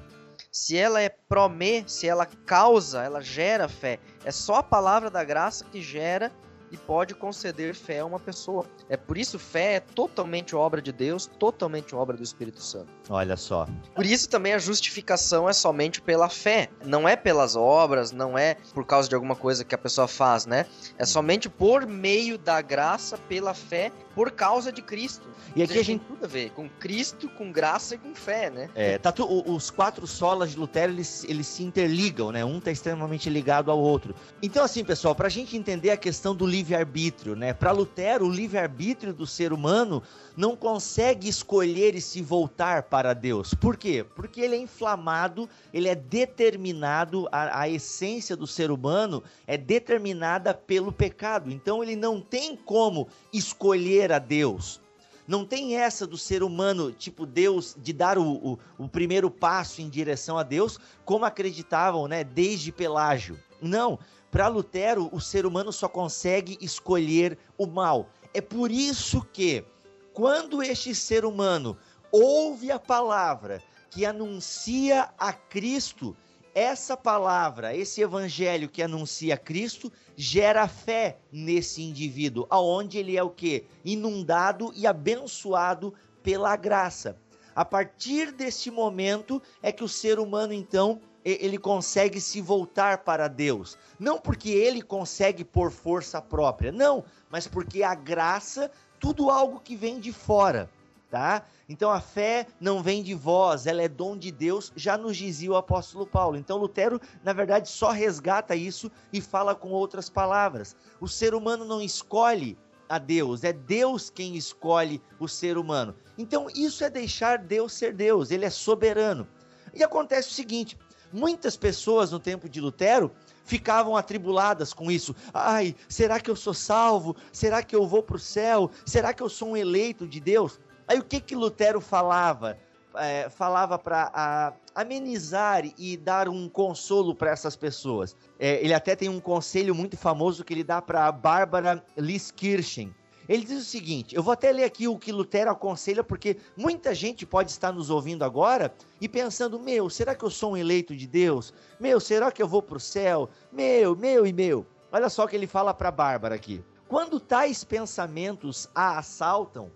Se ela é promê, se ela causa, ela gera fé. É só a palavra da graça que gera e pode conceder fé a uma pessoa. É por isso fé é totalmente obra de Deus, totalmente obra do Espírito Santo. Olha só. Por isso também a justificação é somente pela fé, não é pelas obras, não é por causa de alguma coisa que a pessoa faz, né? É somente por meio da graça, pela fé, por causa de Cristo. E aqui a gente tem tudo a ver com Cristo, com graça e com fé, né? É, tá tu, os quatro solas de Lutero eles, eles se interligam, né? Um tá extremamente ligado ao outro. Então, assim, pessoal, para a gente entender a questão do livre-arbítrio, né? Para Lutero, o livre-arbítrio do ser humano não consegue escolher e se voltar para Deus. Por quê? Porque ele é inflamado, ele é determinado, a, a essência do ser humano é determinada pelo pecado. Então, ele não tem como escolher a Deus. Não tem essa do ser humano, tipo Deus, de dar o, o, o, primeiro passo em direção a Deus, como acreditavam, né, desde Pelágio. Não, para Lutero, o ser humano só consegue escolher o mal. É por isso que, quando este ser humano ouve a palavra que anuncia a Cristo, essa palavra, esse evangelho que anuncia Cristo, gera fé nesse indivíduo, aonde ele é o que? Inundado e abençoado pela graça. A partir deste momento é que o ser humano então ele consegue se voltar para Deus, não porque ele consegue por força própria, não, mas porque a graça, tudo algo que vem de fora tá? Então a fé não vem de vós, ela é dom de Deus, já nos dizia o apóstolo Paulo. Então Lutero, na verdade, só resgata isso e fala com outras palavras. O ser humano não escolhe a Deus, é Deus quem escolhe o ser humano. Então isso é deixar Deus ser Deus, ele é soberano. E acontece o seguinte: muitas pessoas no tempo de Lutero ficavam atribuladas com isso. Ai, será que eu sou salvo? Será que eu vou para o céu? Será que eu sou um eleito de Deus? Aí o que que Lutero falava? É, falava para amenizar e dar um consolo para essas pessoas. É, ele até tem um conselho muito famoso que ele dá para Bárbara Liskirchen. Ele diz o seguinte: eu vou até ler aqui o que Lutero aconselha, porque muita gente pode estar nos ouvindo agora e pensando: meu, será que eu sou um eleito de Deus? Meu, será que eu vou para o céu? Meu, meu e meu. Olha só o que ele fala para Bárbara aqui. Quando tais pensamentos a assaltam,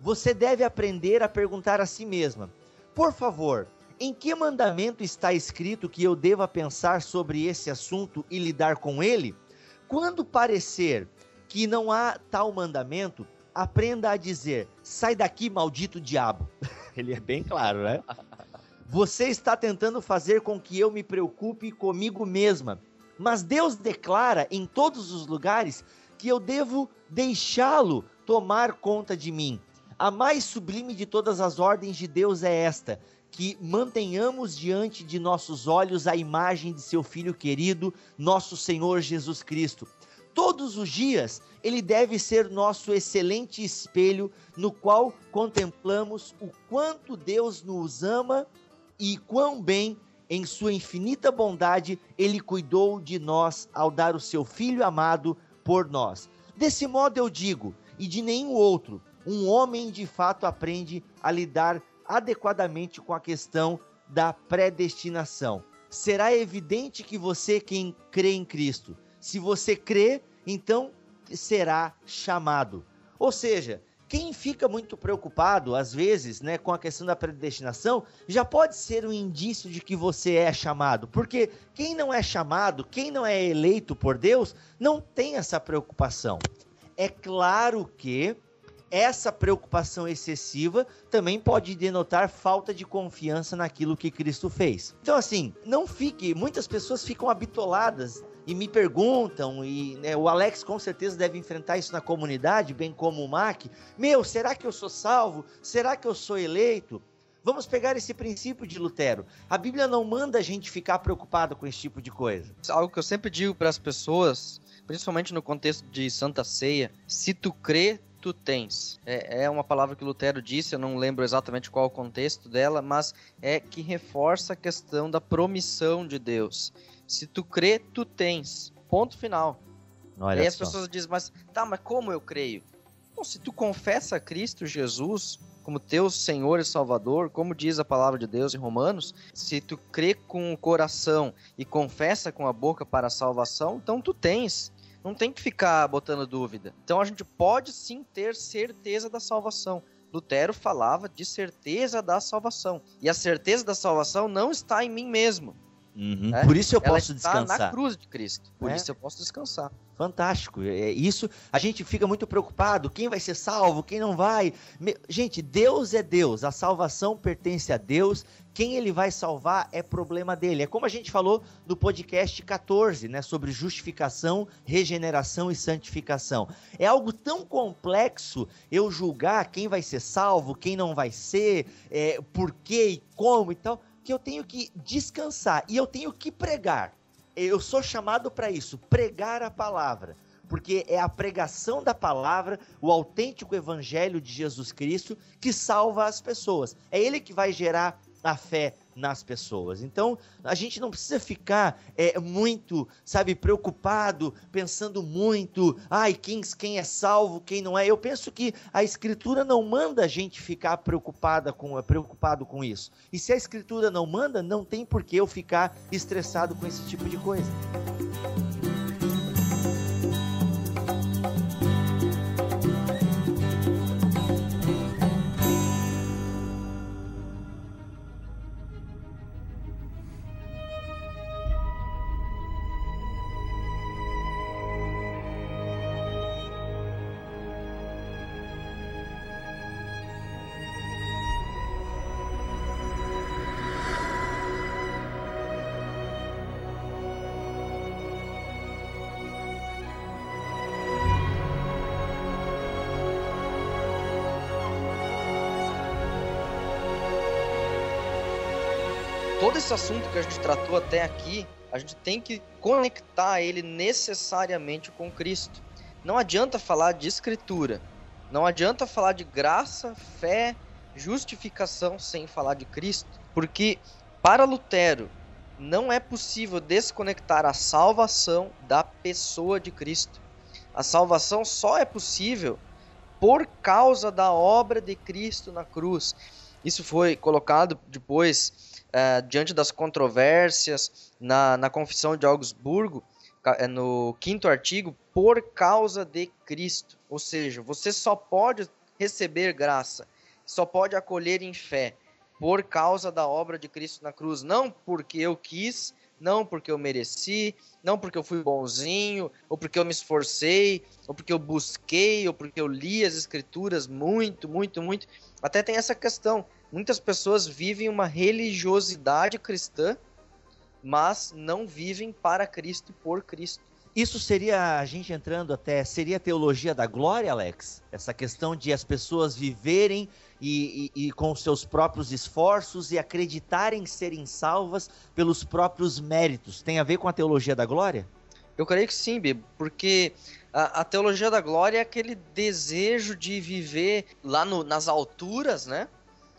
você deve aprender a perguntar a si mesma: Por favor, em que mandamento está escrito que eu deva pensar sobre esse assunto e lidar com ele? Quando parecer que não há tal mandamento, aprenda a dizer: Sai daqui, maldito diabo. [laughs] Ele é bem claro, né? Você está tentando fazer com que eu me preocupe comigo mesma. Mas Deus declara em todos os lugares que eu devo deixá-lo tomar conta de mim. A mais sublime de todas as ordens de Deus é esta: que mantenhamos diante de nossos olhos a imagem de seu Filho querido, nosso Senhor Jesus Cristo. Todos os dias, ele deve ser nosso excelente espelho, no qual contemplamos o quanto Deus nos ama e quão bem, em sua infinita bondade, ele cuidou de nós ao dar o seu Filho amado por nós. Desse modo eu digo, e de nenhum outro, um homem de fato aprende a lidar adequadamente com a questão da predestinação. Será evidente que você quem crê em Cristo. Se você crê, então será chamado. Ou seja, quem fica muito preocupado, às vezes, né, com a questão da predestinação, já pode ser um indício de que você é chamado. Porque quem não é chamado, quem não é eleito por Deus, não tem essa preocupação. É claro que essa preocupação excessiva também pode denotar falta de confiança naquilo que Cristo fez. Então, assim, não fique. Muitas pessoas ficam habitoladas e me perguntam, e né, o Alex com certeza deve enfrentar isso na comunidade, bem como o Mac. Meu, será que eu sou salvo? Será que eu sou eleito? Vamos pegar esse princípio de Lutero. A Bíblia não manda a gente ficar preocupado com esse tipo de coisa. Algo que eu sempre digo para as pessoas, principalmente no contexto de Santa Ceia, se tu crê, tu tens. É, é uma palavra que Lutero disse, eu não lembro exatamente qual o contexto dela, mas é que reforça a questão da promissão de Deus. Se tu crê, tu tens. Ponto final. Olha e aí as só. pessoas dizem, mas tá, mas como eu creio? Bom, se tu confessa Cristo Jesus como teu Senhor e Salvador, como diz a palavra de Deus em Romanos, se tu crê com o coração e confessa com a boca para a salvação, então tu tens. Não tem que ficar botando dúvida. Então a gente pode sim ter certeza da salvação. Lutero falava de certeza da salvação. E a certeza da salvação não está em mim mesmo. Uhum. É? Por isso eu Ela posso está descansar. na cruz de Cristo. Por É. isso eu posso descansar. Fantástico. É isso. A gente fica muito preocupado. Quem vai ser salvo? Quem não vai? Me- Gente, Deus é Deus. A salvação pertence a Deus. Quem ele vai salvar é problema dele. É como a gente falou no podcast 14, né? Sobre justificação, regeneração e santificação. É algo tão complexo eu julgar quem vai ser salvo, quem não vai ser, é, por quê e como e tal, que eu tenho que descansar e eu tenho que pregar. Eu sou chamado para isso, pregar a palavra, porque é a pregação da palavra, o autêntico evangelho de Jesus Cristo que salva as pessoas. É ele que vai gerar a fé nas pessoas. Então, a gente não precisa ficar é, muito, sabe, preocupado, pensando muito, ai, quem, quem é salvo, quem não é. Eu penso que a escritura não manda a gente ficar preocupada com, preocupado com isso. E se a escritura não manda, não tem por que eu ficar estressado com esse tipo de coisa. Esse assunto que a gente tratou até aqui, a gente tem que conectar ele necessariamente com Cristo. Não adianta falar de escritura, não adianta falar de graça, fé, justificação sem falar de Cristo, porque para Lutero não é possível desconectar a salvação da pessoa de Cristo. A salvação só é possível por causa da obra de Cristo na cruz. Isso foi colocado depois Uh, diante das controvérsias na, na Confissão de Augsburgo, no quinto artigo, por causa de Cristo. Ou seja, você só pode receber graça, só pode acolher em fé, por causa da obra de Cristo na cruz. Não porque eu quis, não porque eu mereci, não porque eu fui bonzinho, ou porque eu me esforcei, ou porque eu busquei, ou porque eu li as Escrituras muito, muito, muito. Até tem essa questão. Muitas pessoas vivem uma religiosidade cristã, mas não vivem para Cristo e por Cristo. Isso seria a gente entrando até seria a teologia da glória, Alex? Essa questão de as pessoas viverem e, e, e com seus próprios esforços e acreditarem serem salvas pelos próprios méritos. Tem a ver com a teologia da glória? Eu creio que sim, Bibo, porque a, a, teologia da glória é aquele desejo de viver lá no, nas alturas, né?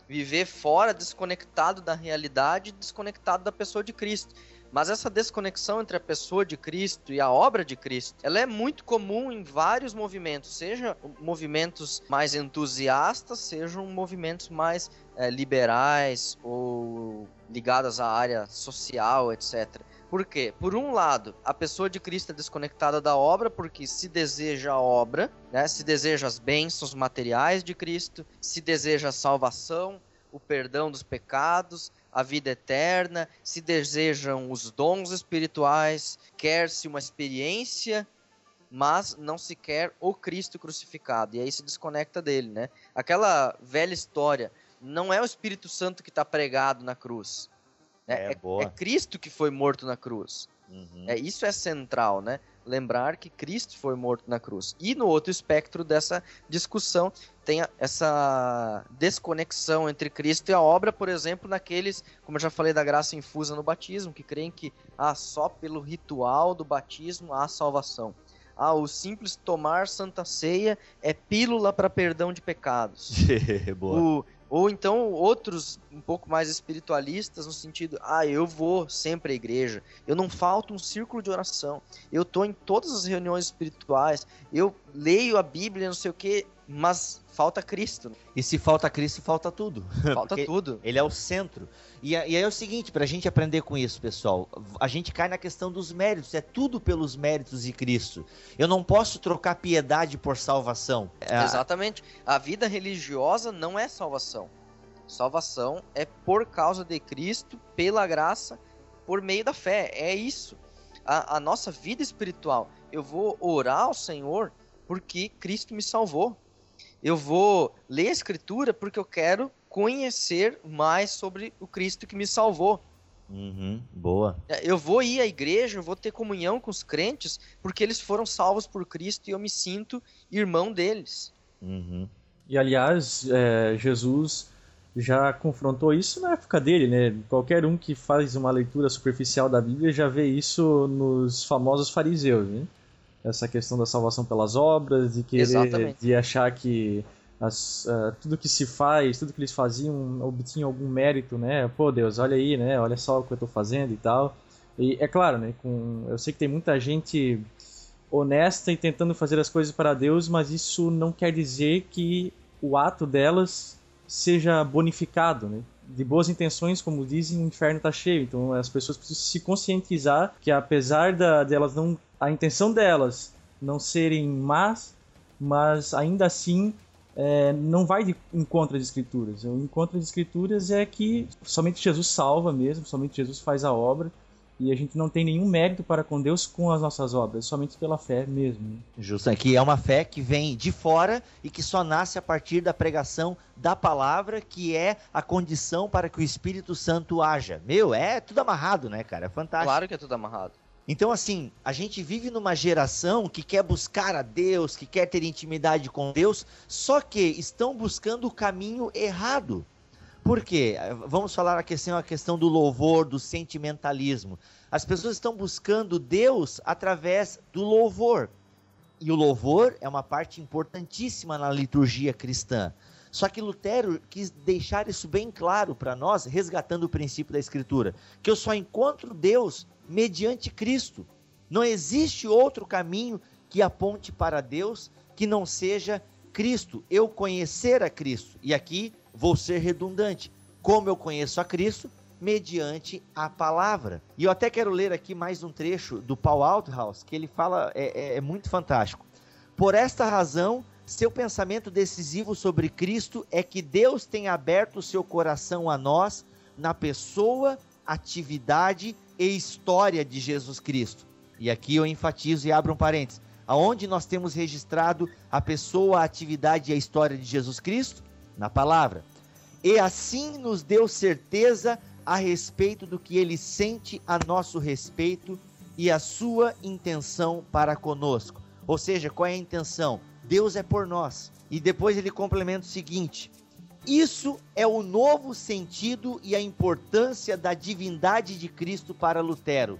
Viver fora, desconectado da realidade, desconectado da pessoa de Cristo. Mas essa desconexão entre a pessoa de Cristo e a obra de Cristo, ela é muito comum em vários movimentos, seja movimentos mais entusiastas, sejam movimentos mais é, liberais ou ligados à área social, etc. Por quê? Por um lado, a pessoa de Cristo é desconectada da obra porque se deseja a obra, né? se deseja as bênçãos materiais de Cristo, se deseja a salvação, o perdão dos pecados, a vida eterna, se desejam os dons espirituais, quer-se uma experiência, mas não se quer o Cristo crucificado. E aí se desconecta dele, né? Aquela velha história, não é o Espírito Santo que está pregado na cruz. É, é, é, Cristo que foi morto na cruz. Uhum. É, isso é central, né? Lembrar que Cristo foi morto na cruz. E no outro espectro dessa discussão tem essa desconexão entre Cristo e a obra, por exemplo, naqueles, como eu já falei, da graça infusa no batismo, que creem que ah, só pelo ritual do batismo há salvação. Ah, o simples tomar santa ceia é pílula para perdão de pecados. [laughs] O, ou então outros um pouco mais espiritualistas no sentido, ah, eu vou sempre à igreja, eu não falto um círculo de oração, eu tô em todas as reuniões espirituais, eu leio a Bíblia, não sei o que, mas falta Cristo. E se falta Cristo, falta tudo. Falta [laughs] tudo. Ele é o centro. E, a- aí é o seguinte, pra gente aprender com isso, pessoal, a gente cai na questão dos méritos, é tudo pelos méritos de Cristo. Eu não posso trocar piedade por salvação. É, Exatamente. A vida religiosa não é salvação. Salvação é por causa de Cristo, pela graça, por meio da fé. É isso. A, a nossa vida espiritual. Eu vou orar ao Senhor porque Cristo me salvou. Eu vou ler a Escritura porque eu quero conhecer mais sobre o Cristo que me salvou. Uhum, boa. Eu vou ir à igreja, eu vou ter comunhão com os crentes porque eles foram salvos por Cristo e eu me sinto irmão deles. Uhum. E aliás, é, Jesus já confrontou isso na época dele, né? Qualquer um que faz uma leitura superficial da Bíblia já vê isso nos famosos fariseus, né? Essa questão da salvação pelas obras, de querer, Exatamente. de achar que as, ah, tudo que se faz, tudo que eles faziam obtinha algum mérito, né? Pô, Deus, olha aí, né? Olha só o que eu estou fazendo e tal. E é claro, né? Com, eu sei que tem muita gente honesta e tentando fazer as coisas para Deus, mas isso não quer dizer que o ato delas seja bonificado, né? De boas intenções, como dizem, o inferno está cheio. Então as pessoas precisam se conscientizar que apesar da, delas não, a intenção delas não serem más, mas ainda assim é, não vai de encontro às escrituras. O encontro às escrituras é que somente Jesus salva mesmo, somente Jesus faz a obra. E a gente não tem nenhum mérito para com Deus com as nossas obras, somente pela fé mesmo. Justo, que é uma fé que vem de fora e que só nasce a partir da pregação da palavra, que é a condição para que o Espírito Santo haja. Meu, é tudo amarrado, né, cara? É fantástico. Claro que é tudo amarrado. Então, assim, a gente vive numa geração que quer buscar a Deus, que quer ter intimidade com Deus, só que estão buscando o caminho errado. Por quê? Vamos falar a questão, a questão do louvor, do sentimentalismo. As pessoas estão buscando Deus através do louvor. E o louvor é uma parte importantíssima na liturgia cristã. Só que Lutero quis deixar isso bem claro para nós, resgatando o princípio da Escritura, que eu só encontro Deus mediante Cristo. Não existe outro caminho que aponte para Deus que não seja Cristo. Eu conhecer a Cristo. E aqui vou ser redundante. Como eu conheço a Cristo? Mediante a palavra. E eu até quero ler aqui mais um trecho do Paul Althaus, que ele fala, é, é, é muito fantástico. Por esta razão, seu pensamento decisivo sobre Cristo é que Deus tem aberto seu coração a nós na pessoa, atividade e história de Jesus Cristo. E aqui eu enfatizo e abro um parênteses. Aonde nós temos registrado a pessoa, a atividade e a história de Jesus Cristo? Na palavra. E assim nos deu certeza a respeito do que ele sente a nosso respeito e a sua intenção para conosco. Ou seja, qual é a intenção? Deus é por nós. E depois ele complementa o seguinte: isso é o novo sentido e a importância da divindade de Cristo para Lutero.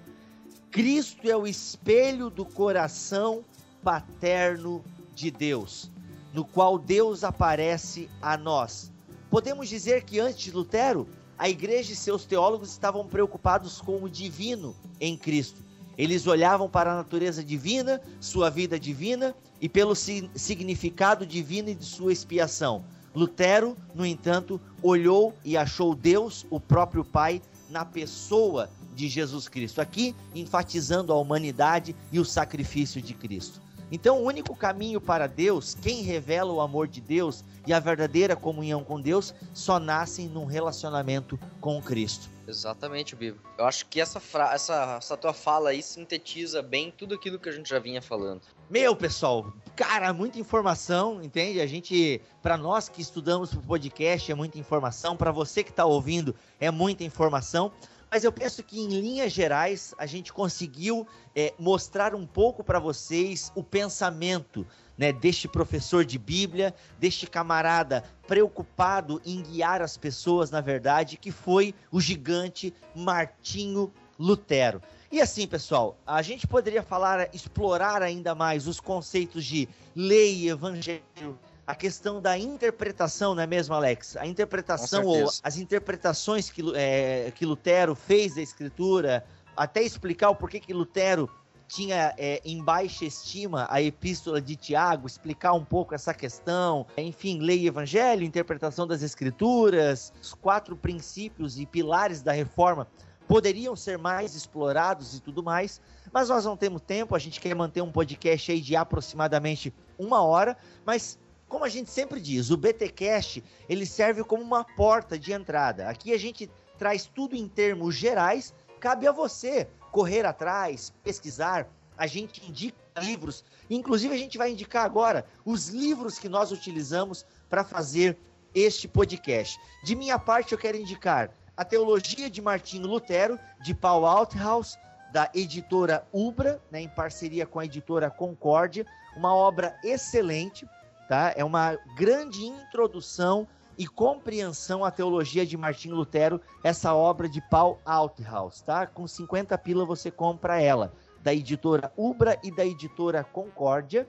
Cristo é o espelho do coração paterno de Deus, no qual Deus aparece a nós. Podemos dizer que antes de Lutero, a igreja e seus teólogos estavam preocupados com o divino em Cristo. Eles olhavam para a natureza divina, sua vida divina e pelo significado divino e de sua expiação. Lutero, no entanto, olhou e achou Deus, o próprio Pai, na pessoa de Jesus Cristo. Aqui, enfatizando a humanidade e o sacrifício de Cristo. Então, o único caminho para Deus, quem revela o amor de Deus e a verdadeira comunhão com Deus, só nascem num relacionamento com Cristo. Exatamente, Bibo. Eu acho que essa, essa, essa tua fala aí sintetiza bem tudo aquilo que a gente já vinha falando. Meu, pessoal, cara, muita informação, entende? A gente, para nós que estudamos pro podcast, é muita informação, para você que está ouvindo, é muita informação. Mas eu penso que em linhas gerais a gente conseguiu é, mostrar um pouco para vocês o pensamento né, deste professor de Bíblia, deste camarada preocupado em guiar as pessoas, na verdade, que foi o gigante Martinho Lutero. E assim, pessoal, a gente poderia falar, explorar ainda mais os conceitos de lei evangelho, a questão da interpretação, não é mesmo, Alex? A interpretação ou as interpretações que, é, que Lutero fez da escritura, até explicar o porquê que Lutero tinha é, em baixa estima a epístola de Tiago, explicar um pouco essa questão, enfim, lei e evangelho, interpretação das escrituras, os quatro princípios e pilares da reforma poderiam ser mais explorados e tudo mais, mas nós não temos tempo, a gente quer manter um podcast aí de aproximadamente uma hora, mas como a gente sempre diz, o BTcast ele serve como uma porta de entrada. Aqui a gente traz tudo em termos gerais. Cabe a você correr atrás, pesquisar. A gente indica livros. Inclusive a gente vai indicar agora os livros que nós utilizamos para fazer este podcast. De minha parte, eu quero indicar a Teologia de Martinho Lutero, de Paul Althaus, da editora Ubra, né, em parceria com a editora Concórdia, uma obra excelente tá? É uma grande introdução e compreensão à teologia de Martinho Lutero, essa obra de Paul Althaus, tá? Com 50 pila você compra ela, da editora Ubra e da editora Concórdia.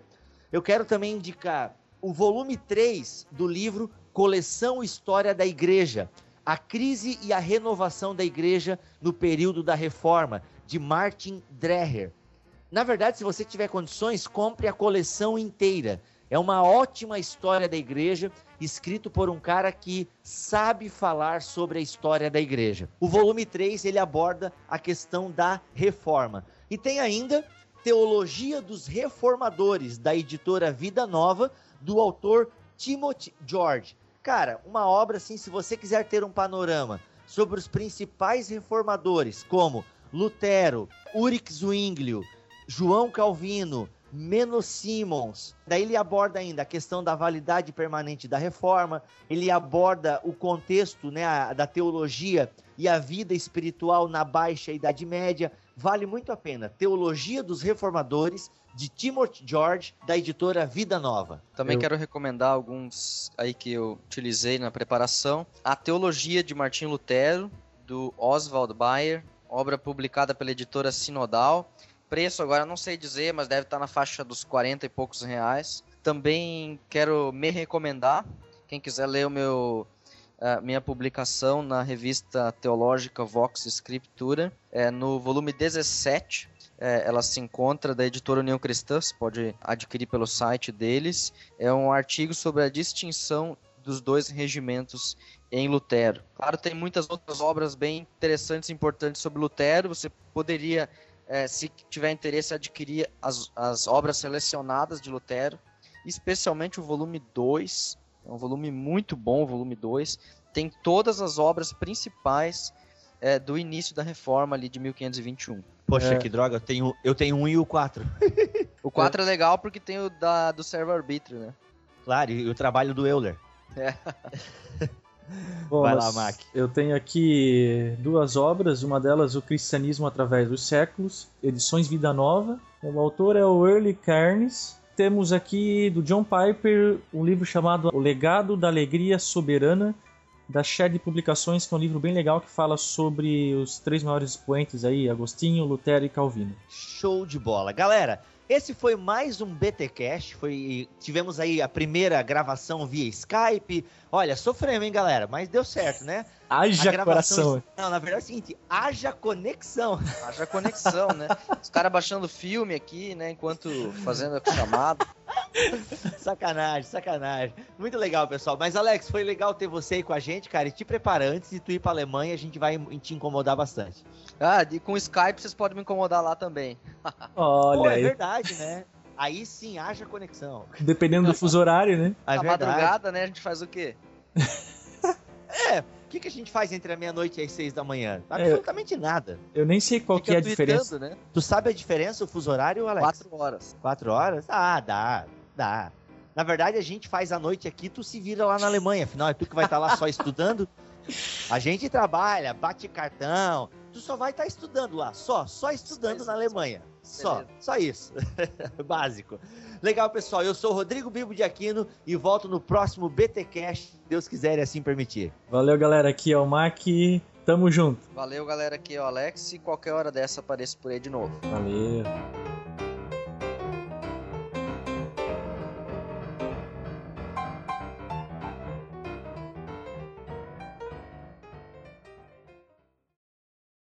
Eu quero também indicar o volume 3 do livro Coleção História da Igreja, a crise e a renovação da igreja no período da reforma, de Martin Dreher. Na verdade, se você tiver condições, compre a coleção inteira. É uma ótima história da igreja, escrito por um cara que sabe falar sobre a história da igreja. O volume 3 ele aborda a questão da reforma. E tem ainda Teologia dos Reformadores, da editora Vida Nova, do autor Timothy George. Cara, uma obra assim, se você quiser ter um panorama sobre os principais reformadores, como Lutero, Ulrich Zwinglio, João Calvino, Menos Simmons. Daí ele aborda ainda a questão da validade permanente da reforma, ele aborda o contexto né, a, da teologia e a vida espiritual na Baixa Idade Média. Vale muito a pena. Teologia dos Reformadores, de Timothy George, da editora Vida Nova. Também eu... quero recomendar alguns aí que eu utilizei na preparação. A Teologia de Martim Lutero, do Oswald Bayer, obra publicada pela editora Sinodal preço agora não sei dizer, mas deve estar na faixa dos 40 e poucos reais. Também quero me recomendar, quem quiser ler o meu minha publicação na revista teológica Vox Scriptura, é, no volume 17, é, ela se encontra da editora União Cristã, você pode adquirir pelo site deles. É um artigo sobre a distinção dos dois regimentos em Lutero. Claro, tem muitas outras obras bem interessantes e importantes sobre Lutero. Você poderia é, se tiver interesse, adquirir as, as obras selecionadas de Lutero, especialmente o volume 2. É um volume muito bom, o volume 2. Tem todas as obras principais é, do início da reforma ali de 1521. Poxa, é. que droga, eu tenho, eu tenho um e o 4. o 4 é. é legal porque tem o da, do servo-arbítrio, né? Claro, e o trabalho do Euler. É. [laughs] Bom, Vai lá, Mac. Eu tenho aqui duas obras, uma delas O Cristianismo através dos Séculos, edições Vida Nova. O autor é o Early Carnes. Temos aqui do John Piper um livro chamado O Legado da Alegria Soberana, da Shed Publicações, que é um livro bem legal que fala sobre os três maiores expoentes aí, Agostinho, Lutero e Calvino. Show de bola. Galera, esse foi mais um BTcast, foi tivemos aí a primeira gravação via Skype. Olha, sofremos, hein, galera, mas deu certo, né? Haja gravação... coração. Não, na verdade é o seguinte, haja conexão. Haja conexão, né? Os caras baixando filme aqui, né, enquanto fazendo a chamada. [laughs] sacanagem, sacanagem. Muito legal, pessoal. Mas, Alex, foi legal ter você aí com a gente, cara. E te prepara, antes de tu ir pra Alemanha, a gente vai te incomodar bastante. Ah, e com o Skype vocês podem me incomodar lá também. [laughs] Olha Pô, é aí. verdade, né? Aí sim, haja conexão. Dependendo do fuso horário, né? É Na madrugada, né? A gente faz o quê? [laughs] é, que, que a gente faz entre a meia-noite e as seis da manhã? É, Absolutamente é, nada. Eu nem sei qual Fica que é a diferença. Né? Tu sabe a diferença, o fuso horário, Alex? Quatro horas. Quatro horas? Ah, dá, dá. Na verdade, a gente faz a noite aqui, tu se vira lá na Alemanha. Afinal, é tu que vai estar tá lá só estudando. A gente trabalha, bate cartão. Tu só vai estar tá estudando lá, só, só estudando na Alemanha. Só, só isso. [laughs] Básico. Legal, pessoal. Eu sou o Rodrigo Bibo de Aquino e volto no próximo BTcast, se Deus quiser e assim permitir. Valeu, galera. Aqui é o Mac. Tamo junto. Valeu, galera. Aqui é o Alex e qualquer hora dessa apareço por aí de novo. Valeu.